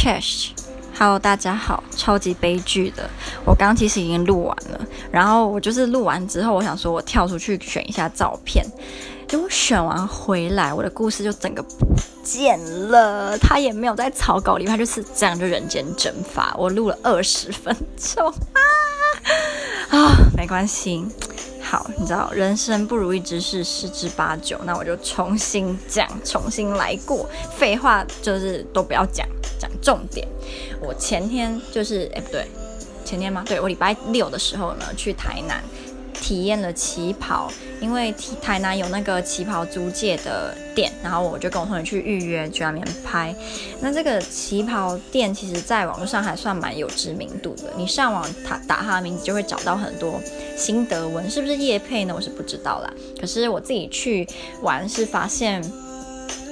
Chesh，Hello，大家好，超级悲剧的，我刚其实已经录完了，然后我就是录完之后，我想说我跳出去选一下照片，结果选完回来，我的故事就整个不见了，他也没有在草稿里，他就是这样就人间蒸发，我录了二十分钟。啊 啊，没关系。好，你知道人生不如意之事十之八九，那我就重新讲，重新来过。废话就是都不要讲，讲重点。我前天就是，哎，不对，前天吗？对，我礼拜六的时候呢，去台南。体验了旗袍，因为台南有那个旗袍租借的店，然后我就跟我同学去预约去那边拍。那这个旗袍店其实在网络上还算蛮有知名度的，你上网打打他的名字就会找到很多新德文，是不是业配呢？我是不知道啦。可是我自己去玩是发现。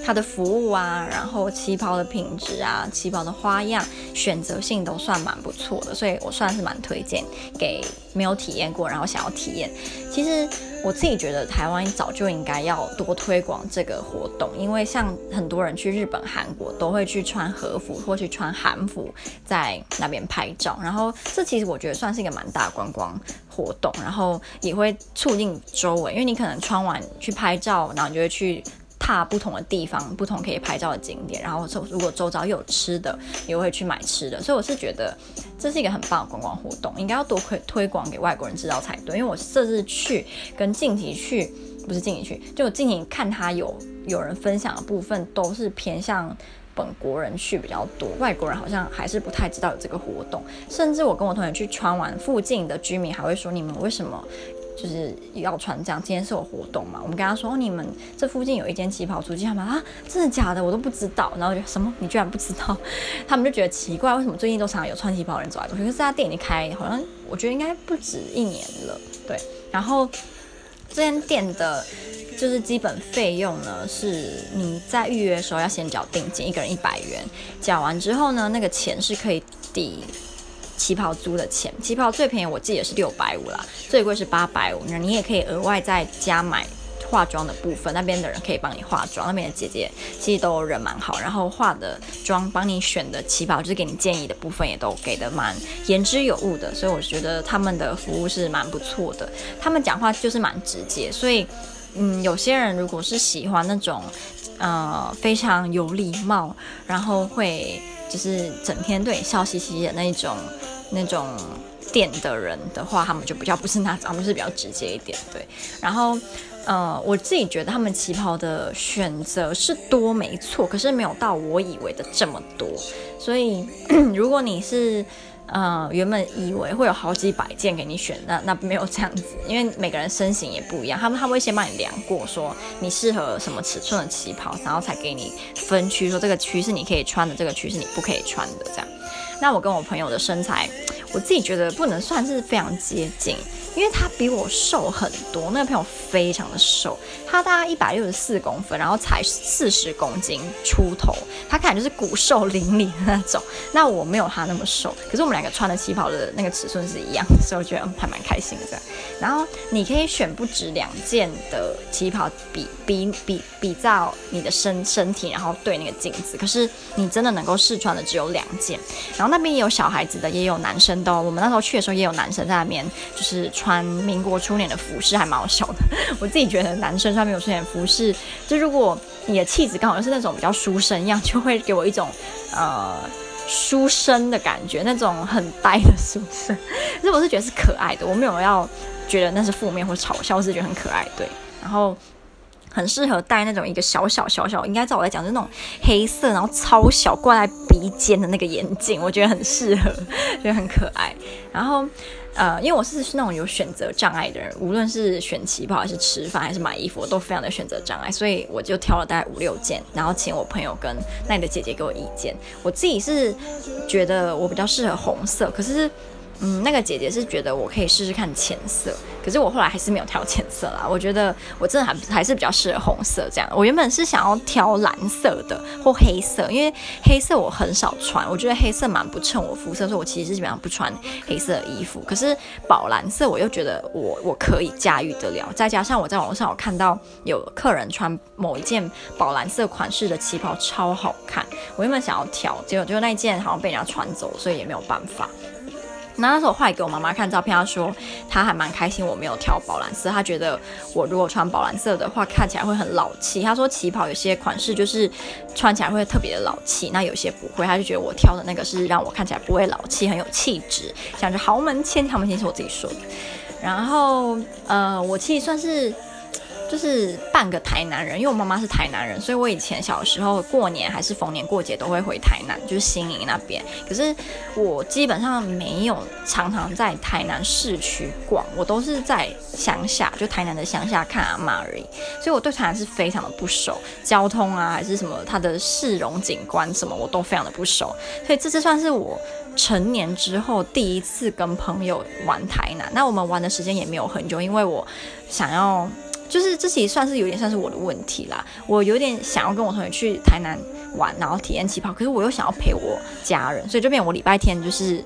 它的服务啊，然后旗袍的品质啊，旗袍的花样选择性都算蛮不错的，所以我算是蛮推荐给没有体验过，然后想要体验。其实我自己觉得台湾早就应该要多推广这个活动，因为像很多人去日本、韩国都会去穿和服或去穿韩服在那边拍照，然后这其实我觉得算是一个蛮大的观光活动，然后也会促进周围，因为你可能穿完去拍照，然后你就会去。踏不同的地方，不同可以拍照的景点，然后周如果周遭有吃的，也会去买吃的，所以我是觉得这是一个很棒的观光活动，应该要多推推广给外国人知道才对。因为我这次去跟静体去，不是静体去，就静体看他有有人分享的部分，都是偏向本国人去比较多，外国人好像还是不太知道有这个活动。甚至我跟我同学去穿完，附近的居民还会说：“你们为什么？”就是要穿这样，今天是有活动嘛？我们跟他说，哦，你们这附近有一间旗袍租借，他们啊，真的假的？我都不知道。然后就什么？你居然不知道？他们就觉得奇怪，为什么最近都常常有穿旗袍的人走来走去？可是这家店已经开，好像我觉得应该不止一年了。对，然后这间店的，就是基本费用呢，是你在预约的时候要先缴定金，一个人一百元，缴完之后呢，那个钱是可以抵。旗袍租的钱，旗袍最便宜我记得是六百五啦，最贵是八百五。那你也可以额外再加买化妆的部分，那边的人可以帮你化妆，那边的姐姐其实都人蛮好，然后化的妆帮你选的旗袍，就是给你建议的部分也都给的蛮言之有物的，所以我觉得他们的服务是蛮不错的。他们讲话就是蛮直接，所以嗯，有些人如果是喜欢那种呃非常有礼貌，然后会。就是整天对你笑嘻嘻的那种、那种店的人的话，他们就比较不是那种，他们是比较直接一点，对。然后，呃，我自己觉得他们旗袍的选择是多没错，可是没有到我以为的这么多。所以，如果你是。呃，原本以为会有好几百件给你选，那那没有这样子，因为每个人身形也不一样，他们他们会先帮你量过，说你适合什么尺寸的旗袍，然后才给你分区，说这个区是你可以穿的，这个区是你不可以穿的，这样。那我跟我朋友的身材，我自己觉得不能算是非常接近。因为他比我瘦很多，那个朋友非常的瘦，他大概一百六十四公分，然后才四十公斤出头，他看起来就是骨瘦嶙峋的那种。那我没有他那么瘦，可是我们两个穿的旗袍的那个尺寸是一样，所以我觉得还蛮开心的。然后你可以选不止两件的旗袍比比比比照你的身身体，然后对那个镜子。可是你真的能够试穿的只有两件。然后那边也有小孩子的，也有男生的哦。我们那时候去的时候也有男生在那边，就是穿。民国初年的服饰还蛮好笑的，我自己觉得男生穿民国初年服饰，就如果你的气质刚好是那种比较书生一样，就会给我一种呃书生的感觉，那种很呆的书生。可是我是觉得是可爱的，我没有要觉得那是负面或嘲笑，是觉得很可爱。对，然后很适合戴那种一个小小小小，应该照我来讲是那种黑色，然后超小挂在鼻尖的那个眼镜，我觉得很适合，觉得很可爱。然后。呃，因为我是那种有选择障碍的人，无论是选旗袍还是吃饭还是买衣服，我都非常的选择障碍，所以我就挑了大概五六件，然后请我朋友跟那里的姐姐给我意见。我自己是觉得我比较适合红色，可是嗯，那个姐姐是觉得我可以试试看浅色，可是我后来还是没有挑浅色啦。我觉得我真的还还是比较适合红色这样。我原本是想要挑蓝色的或黑色，因为黑色我很少穿，我觉得黑色蛮不衬我肤色，所以我其实基本上不穿黑色的衣服。可是宝蓝色我又觉得我我可以驾驭得了，再加上我在网上有看到有客人穿某一件宝蓝色款式的旗袍超好看，我原本想要挑，结果就那一件好像被人家穿走，所以也没有办法。那那时候我后来给我妈妈看照片，她说她还蛮开心我没有挑宝蓝色，她觉得我如果穿宝蓝色的话看起来会很老气。她说旗袍有些款式就是穿起来会特别的老气，那有些不会，她就觉得我挑的那个是让我看起来不会老气，很有气质，像是豪门千豪门千是我自己说的。然后呃，我其实算是。就是半个台南人，因为我妈妈是台南人，所以我以前小时候过年还是逢年过节都会回台南，就是新营那边。可是我基本上没有常常在台南市区逛，我都是在乡下，就台南的乡下看阿嬷而已。所以我对台南是非常的不熟，交通啊还是什么它的市容景观什么我都非常的不熟。所以这次算是我成年之后第一次跟朋友玩台南。那我们玩的时间也没有很久，因为我想要。就是这其实算是有点像是我的问题啦，我有点想要跟我同学去台南玩，然后体验旗袍，可是我又想要陪我家人，所以就变我礼拜天就是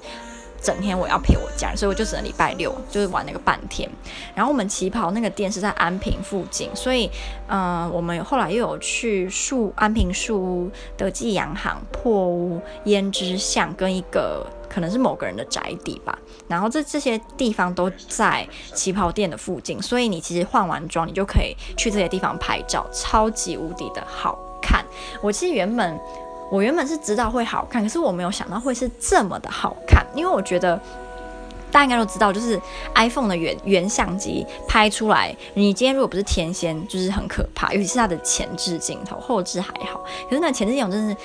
整天我要陪我家人，所以我就只能礼拜六就是玩那个半天。然后我们旗袍那个店是在安平附近，所以嗯、我们后来又有去树安平树屋、德记洋行、破屋、胭脂巷跟一个。可能是某个人的宅邸吧，然后这这些地方都在旗袍店的附近，所以你其实换完妆，你就可以去这些地方拍照，超级无敌的好看。我其实原本我原本是知道会好看，可是我没有想到会是这么的好看，因为我觉得大家应该都知道，就是 iPhone 的原原相机拍出来，你今天如果不是天仙，就是很可怕，尤其是它的前置镜头，后置还好，可是那前置镜头真是，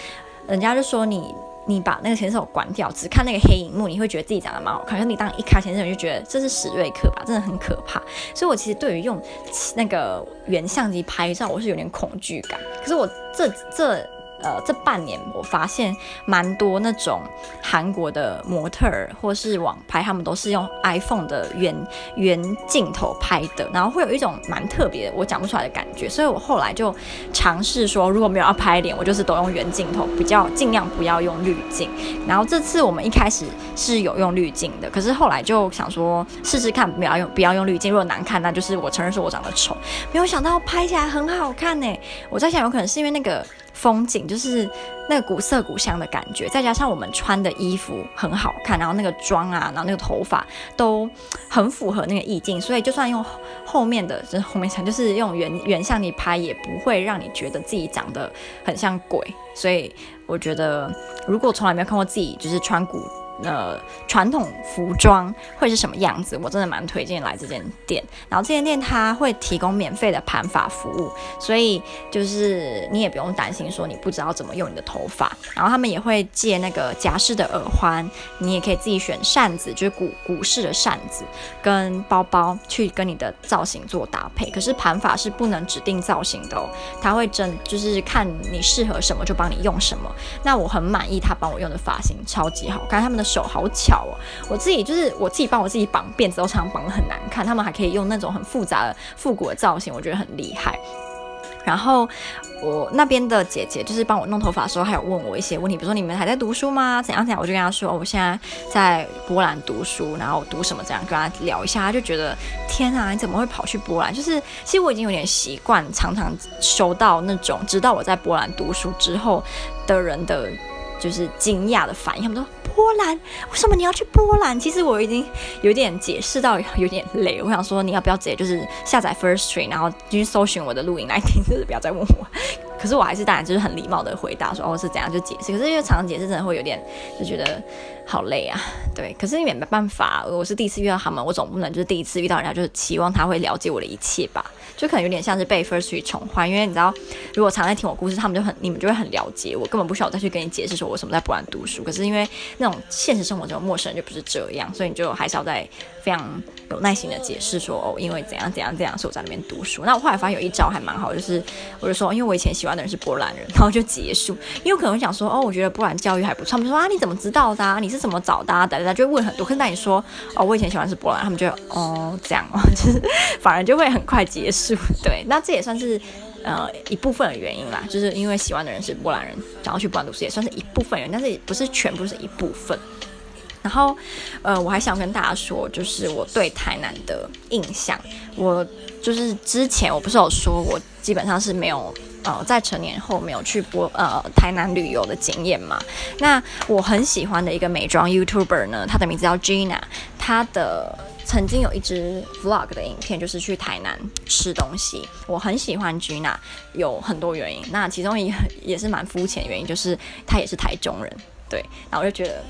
人家就说你。你把那个前置手关掉，只看那个黑荧幕，你会觉得自己长得蛮好看。可是你当一开前摄，你就觉得这是史瑞克吧，真的很可怕。所以我其实对于用那个原相机拍照，我是有点恐惧感。可是我这这。呃，这半年我发现蛮多那种韩国的模特儿或是网拍，他们都是用 iPhone 的原原镜头拍的，然后会有一种蛮特别，我讲不出来的感觉。所以我后来就尝试说，如果没有要拍脸，我就是都用原镜头，比较尽量不要用滤镜。然后这次我们一开始是有用滤镜的，可是后来就想说试试看，不要用不要用滤镜，如果难看，那就是我承认说我长得丑。没有想到拍起来很好看呢，我在想有可能是因为那个。风景就是那个古色古香的感觉，再加上我们穿的衣服很好看，然后那个妆啊，然后那个头发都很符合那个意境，所以就算用后面的，就是后面就是用原原相机拍，也不会让你觉得自己长得很像鬼。所以我觉得，如果从来没有看过自己就是穿古。呃，传统服装会是什么样子？我真的蛮推荐来这间店。然后这间店它会提供免费的盘发服务，所以就是你也不用担心说你不知道怎么用你的头发。然后他们也会借那个夹式的耳环，你也可以自己选扇子，就是古古式的扇子跟包包去跟你的造型做搭配。可是盘发是不能指定造型的哦，他会真就是看你适合什么就帮你用什么。那我很满意他帮我用的发型，超级好看，他们的。手好巧哦！我自己就是我自己帮我自己绑辫子，都常常绑得很难看。他们还可以用那种很复杂的复古的造型，我觉得很厉害。然后我那边的姐姐就是帮我弄头发的时候，还有问我一些问题，比如说你们还在读书吗？怎样怎样？我就跟她说，我现在在波兰读书，然后读什么？这样跟她聊一下，她就觉得天啊，你怎么会跑去波兰？就是其实我已经有点习惯，常常收到那种知道我在波兰读书之后的人的。就是惊讶的反应，他们说波兰，为什么你要去波兰？其实我已经有点解释到有点累，我想说你要不要直接就是下载 First Stream，然后去搜寻我的录音来听，就是不要再问我。可是我还是当然就是很礼貌的回答说哦，是怎样就解释，可是因为常常解释真的会有点就觉得好累啊，对。可是你也没办法，我是第一次遇到他们，我总不能就是第一次遇到人家就是期望他会了解我的一切吧，就可能有点像是被 Firstory 宠坏，因为你知道，如果常在听我故事，他们就很你们就会很了解我，根本不需要再去跟你解释说我什么在波兰读书。可是因为那种现实生活中陌生人就不是这样，所以你就还是要在非常有耐心的解释说哦，因为怎样怎样怎样，所以我在那边读书。那我后来发现有一招还蛮好，就是我就说，因为我以前喜喜欢。的人是波兰人，然后就结束。因为可能想说，哦，我觉得波兰教育还不错。他们说啊，你怎么知道的啊？你是怎么找的啊？等等，就会问很多。可是那你说，哦，我以前喜欢是波兰，他们就哦这样哦，就是反而就会很快结束。对，那这也算是呃一部分的原因啦，就是因为喜欢的人是波兰人，然后去波兰读书也算是一部分人，但是也不是全部，是一部分。然后，呃，我还想跟大家说，就是我对台南的印象，我就是之前我不是有说，我基本上是没有呃在成年后没有去过呃台南旅游的经验嘛。那我很喜欢的一个美妆 YouTuber 呢，他的名字叫 Gina，他的曾经有一支 Vlog 的影片，就是去台南吃东西。我很喜欢 Gina，有很多原因，那其中一个也是蛮肤浅的原因，就是他也是台中人，对，然后我就觉得。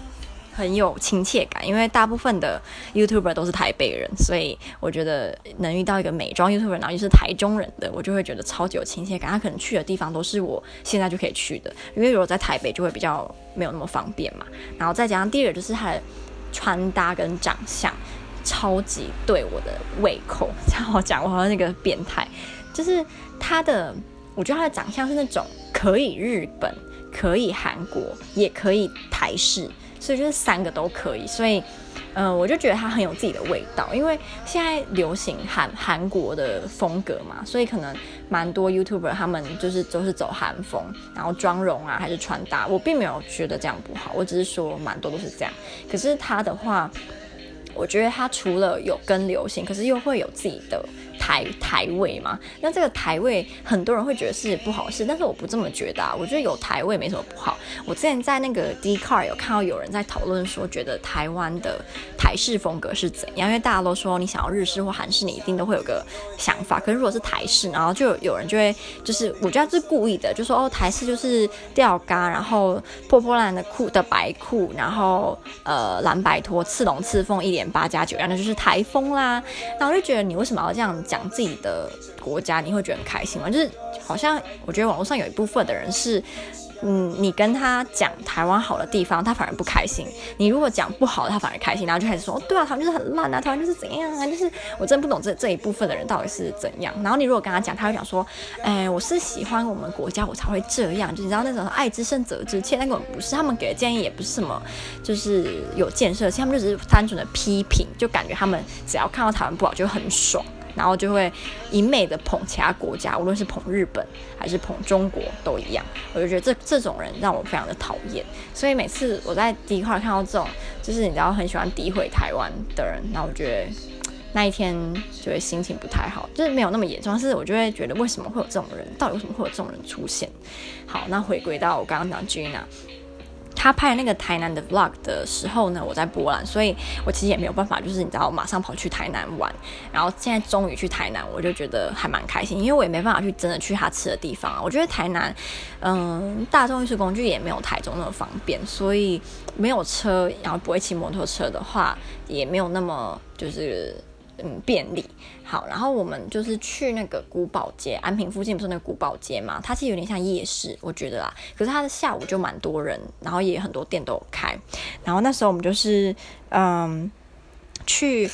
很有亲切感，因为大部分的 YouTuber 都是台北人，所以我觉得能遇到一个美妆 YouTuber，然后又是台中人的，我就会觉得超级有亲切感。他可能去的地方都是我现在就可以去的，因为如果在台北就会比较没有那么方便嘛。然后再加上第二个就是他的穿搭跟长相超级对我的胃口，这样我讲我好像那个变态，就是他的，我觉得他的长相是那种可以日本，可以韩国，也可以台式。所以就是三个都可以，所以，嗯、我就觉得它很有自己的味道。因为现在流行韩韩国的风格嘛，所以可能蛮多 YouTuber 他们就是都是走韩风，然后妆容啊还是穿搭，我并没有觉得这样不好，我只是说蛮多都是这样。可是他的话，我觉得他除了有跟流行，可是又会有自己的。台台味嘛，那这个台味很多人会觉得是不好事，但是我不这么觉得啊。我觉得有台味没什么不好。我之前在那个 d c a r 有看到有人在讨论说，觉得台湾的台式风格是怎样？因为大家都说你想要日式或韩式，你一定都会有个想法。可是如果是台式，然后就有人就会就是，我觉得这是故意的，就说哦，台式就是吊嘎，然后破破烂的裤的白裤，然后呃蓝白拖，刺龙刺凤一点八加九，然后就是台风啦。那我就觉得你为什么要这样讲？自己的国家，你会觉得很开心吗？就是好像我觉得网络上有一部分的人是，嗯，你跟他讲台湾好的地方，他反而不开心；你如果讲不好，他反而开心，然后就开始说，哦，对啊，台湾就是很烂啊，台湾就是怎样啊，就是我真不懂这这一部分的人到底是怎样。然后你如果跟他讲，他会讲说，哎，我是喜欢我们国家，我才会这样。就你知道那种爱之深责之切，那个不是他们给的建议，也不是什么，就是有建设性，他们就只是单纯的批评，就感觉他们只要看到台湾不好就很爽。然后就会一昧的捧其他国家，无论是捧日本还是捧中国都一样。我就觉得这这种人让我非常的讨厌。所以每次我在第一块看到这种，就是你知道很喜欢诋毁台湾的人，那我觉得那一天就会心情不太好。就是没有那么严重，但是我就会觉得为什么会有这种人？到底为什么会有这种人出现？好，那回归到我刚刚讲 Gina。他拍那个台南的 vlog 的时候呢，我在波兰，所以我其实也没有办法，就是你知道，马上跑去台南玩。然后现在终于去台南，我就觉得还蛮开心，因为我也没办法去真的去他吃的地方啊。我觉得台南，嗯，大众运输工具也没有台中那么方便，所以没有车，然后不会骑摩托车的话，也没有那么就是。嗯，便利好，然后我们就是去那个古堡街，安平附近不是那个古堡街嘛？它其实有点像夜市，我觉得啦。可是它的下午就蛮多人，然后也很多店都有开。然后那时候我们就是嗯去。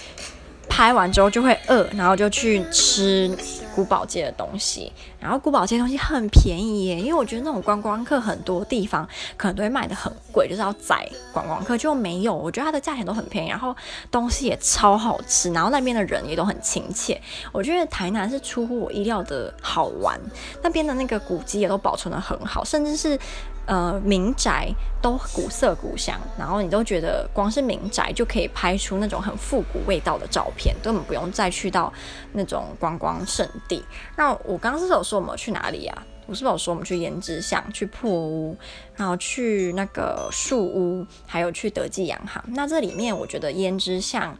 拍完之后就会饿，然后就去吃古堡街的东西。然后古堡街的东西很便宜耶，因为我觉得那种观光客很多地方可能都会卖得很贵，就是要宰观光客，就没有。我觉得它的价钱都很便宜，然后东西也超好吃，然后那边的人也都很亲切。我觉得台南是出乎我意料的好玩，那边的那个古迹也都保存得很好，甚至是。呃，民宅都古色古香，然后你都觉得光是民宅就可以拍出那种很复古味道的照片，根本不用再去到那种观光圣地。那我刚刚是有说我们去哪里啊？我是不是有说我们去胭脂巷、去破屋，然后去那个树屋，还有去德记洋行？那这里面我觉得胭脂巷。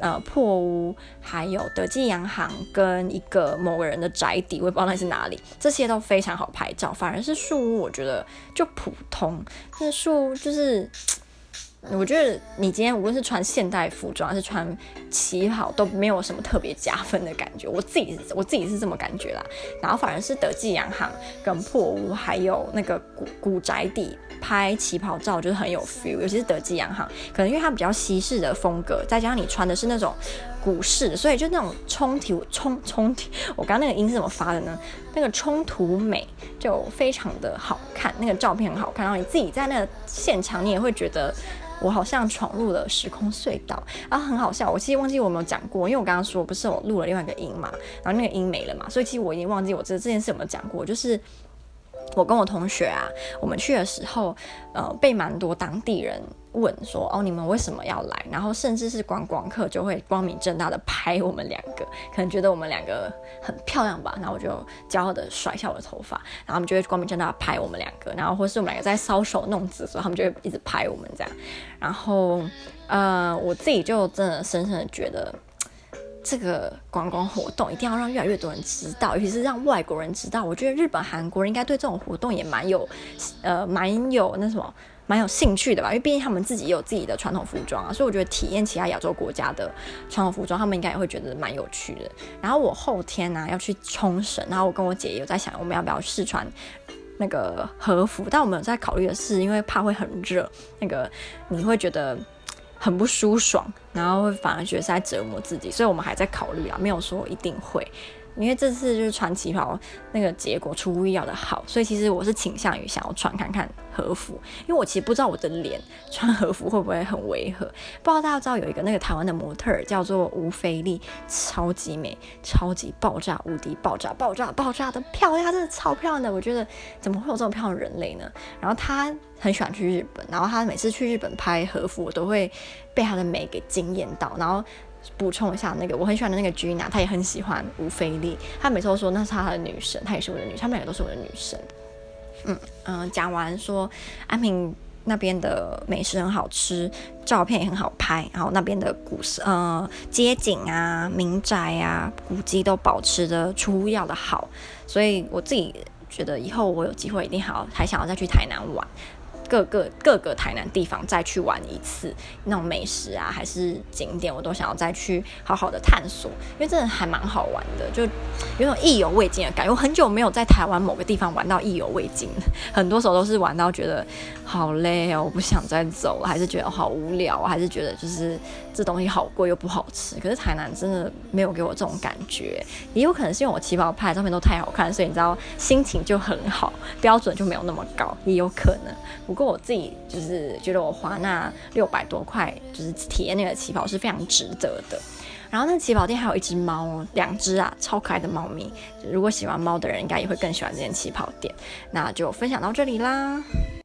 呃，破屋，还有德记洋行跟一个某个人的宅邸，我也不知道那是哪里，这些都非常好拍照。反而是树屋，我觉得就普通。那树屋就是，我觉得你今天无论是穿现代服装还是穿旗袍，都没有什么特别加分的感觉。我自己我自己是这么感觉啦。然后反而是德记洋行跟破屋，还有那个古古宅邸。拍旗袍照就是很有 feel，尤其是德记洋行，可能因为它比较西式的风格，再加上你穿的是那种股市，所以就那种冲突冲冲突，我刚刚那个音是怎么发的呢？那个冲突美就非常的好看，那个照片很好看，然后你自己在那个现场，你也会觉得我好像闯入了时空隧道，然后很好笑。我其实忘记我有没有讲过，因为我刚刚说不是我录了另外一个音嘛，然后那个音没了嘛，所以其实我已经忘记我这这件事有没有讲过，就是。我跟我同学啊，我们去的时候，呃，被蛮多当地人问说，哦，你们为什么要来？然后甚至是观光客就会光明正大的拍我们两个，可能觉得我们两个很漂亮吧。然后我就骄傲的甩下我的头发，然后他们就会光明正大的拍我们两个。然后或是我们两个在搔首弄姿所以，他们就会一直拍我们这样。然后，呃，我自己就真的深深的觉得。这个观光活动一定要让越来越多人知道，尤其是让外国人知道。我觉得日本、韩国人应该对这种活动也蛮有，呃，蛮有那什么，蛮有兴趣的吧？因为毕竟他们自己也有自己的传统服装啊，所以我觉得体验其他亚洲国家的传统服装，他们应该也会觉得蛮有趣的。然后我后天呢、啊、要去冲绳，然后我跟我姐也有在想，我们要不要试穿那个和服？但我们有在考虑的是，因为怕会很热，那个你会觉得。很不舒爽，然后会反而觉得是在折磨自己，所以我们还在考虑啊，没有说一定会，因为这次就是穿旗袍那个结果出乎意料的好，所以其实我是倾向于想要穿看看和服，因为我其实不知道我的脸穿和服会不会很违和，不知道大家知道有一个那个台湾的模特儿叫做吴菲丽，超级美，超级爆炸无敌爆炸爆炸爆炸的漂亮，她真的超漂亮的，我觉得怎么会有这么漂亮的人类呢？然后她。很喜欢去日本，然后她每次去日本拍和服，我都会被她的美给惊艳到。然后补充一下，那个我很喜欢的那个 Gina，她也很喜欢吴菲丽，她每次都说那是她的女神，她也是我的女神，他们两个都是我的女神。嗯嗯，讲完说安平那边的美食很好吃，照片也很好拍，然后那边的古色呃街景啊、民宅啊、古迹都保持的出要的好，所以我自己觉得以后我有机会一定好还想要再去台南玩。各个各个台南地方再去玩一次，那种美食啊，还是景点，我都想要再去好好的探索，因为真的还蛮好玩的，就有种意犹未尽的感觉。我很久没有在台湾某个地方玩到意犹未尽，很多时候都是玩到觉得好累哦，我不想再走了，还是觉得好无聊，还是觉得就是这东西好贵又不好吃。可是台南真的没有给我这种感觉，也有可能是因为我旗袍拍的照片都太好看，所以你知道心情就很好，标准就没有那么高，也有可能。不过我自己就是觉得我花那六百多块，就是体验那个旗袍是非常值得的。然后那旗袍店还有一只猫，两只啊，超可爱的猫咪。如果喜欢猫的人，应该也会更喜欢这间旗袍店。那就分享到这里啦。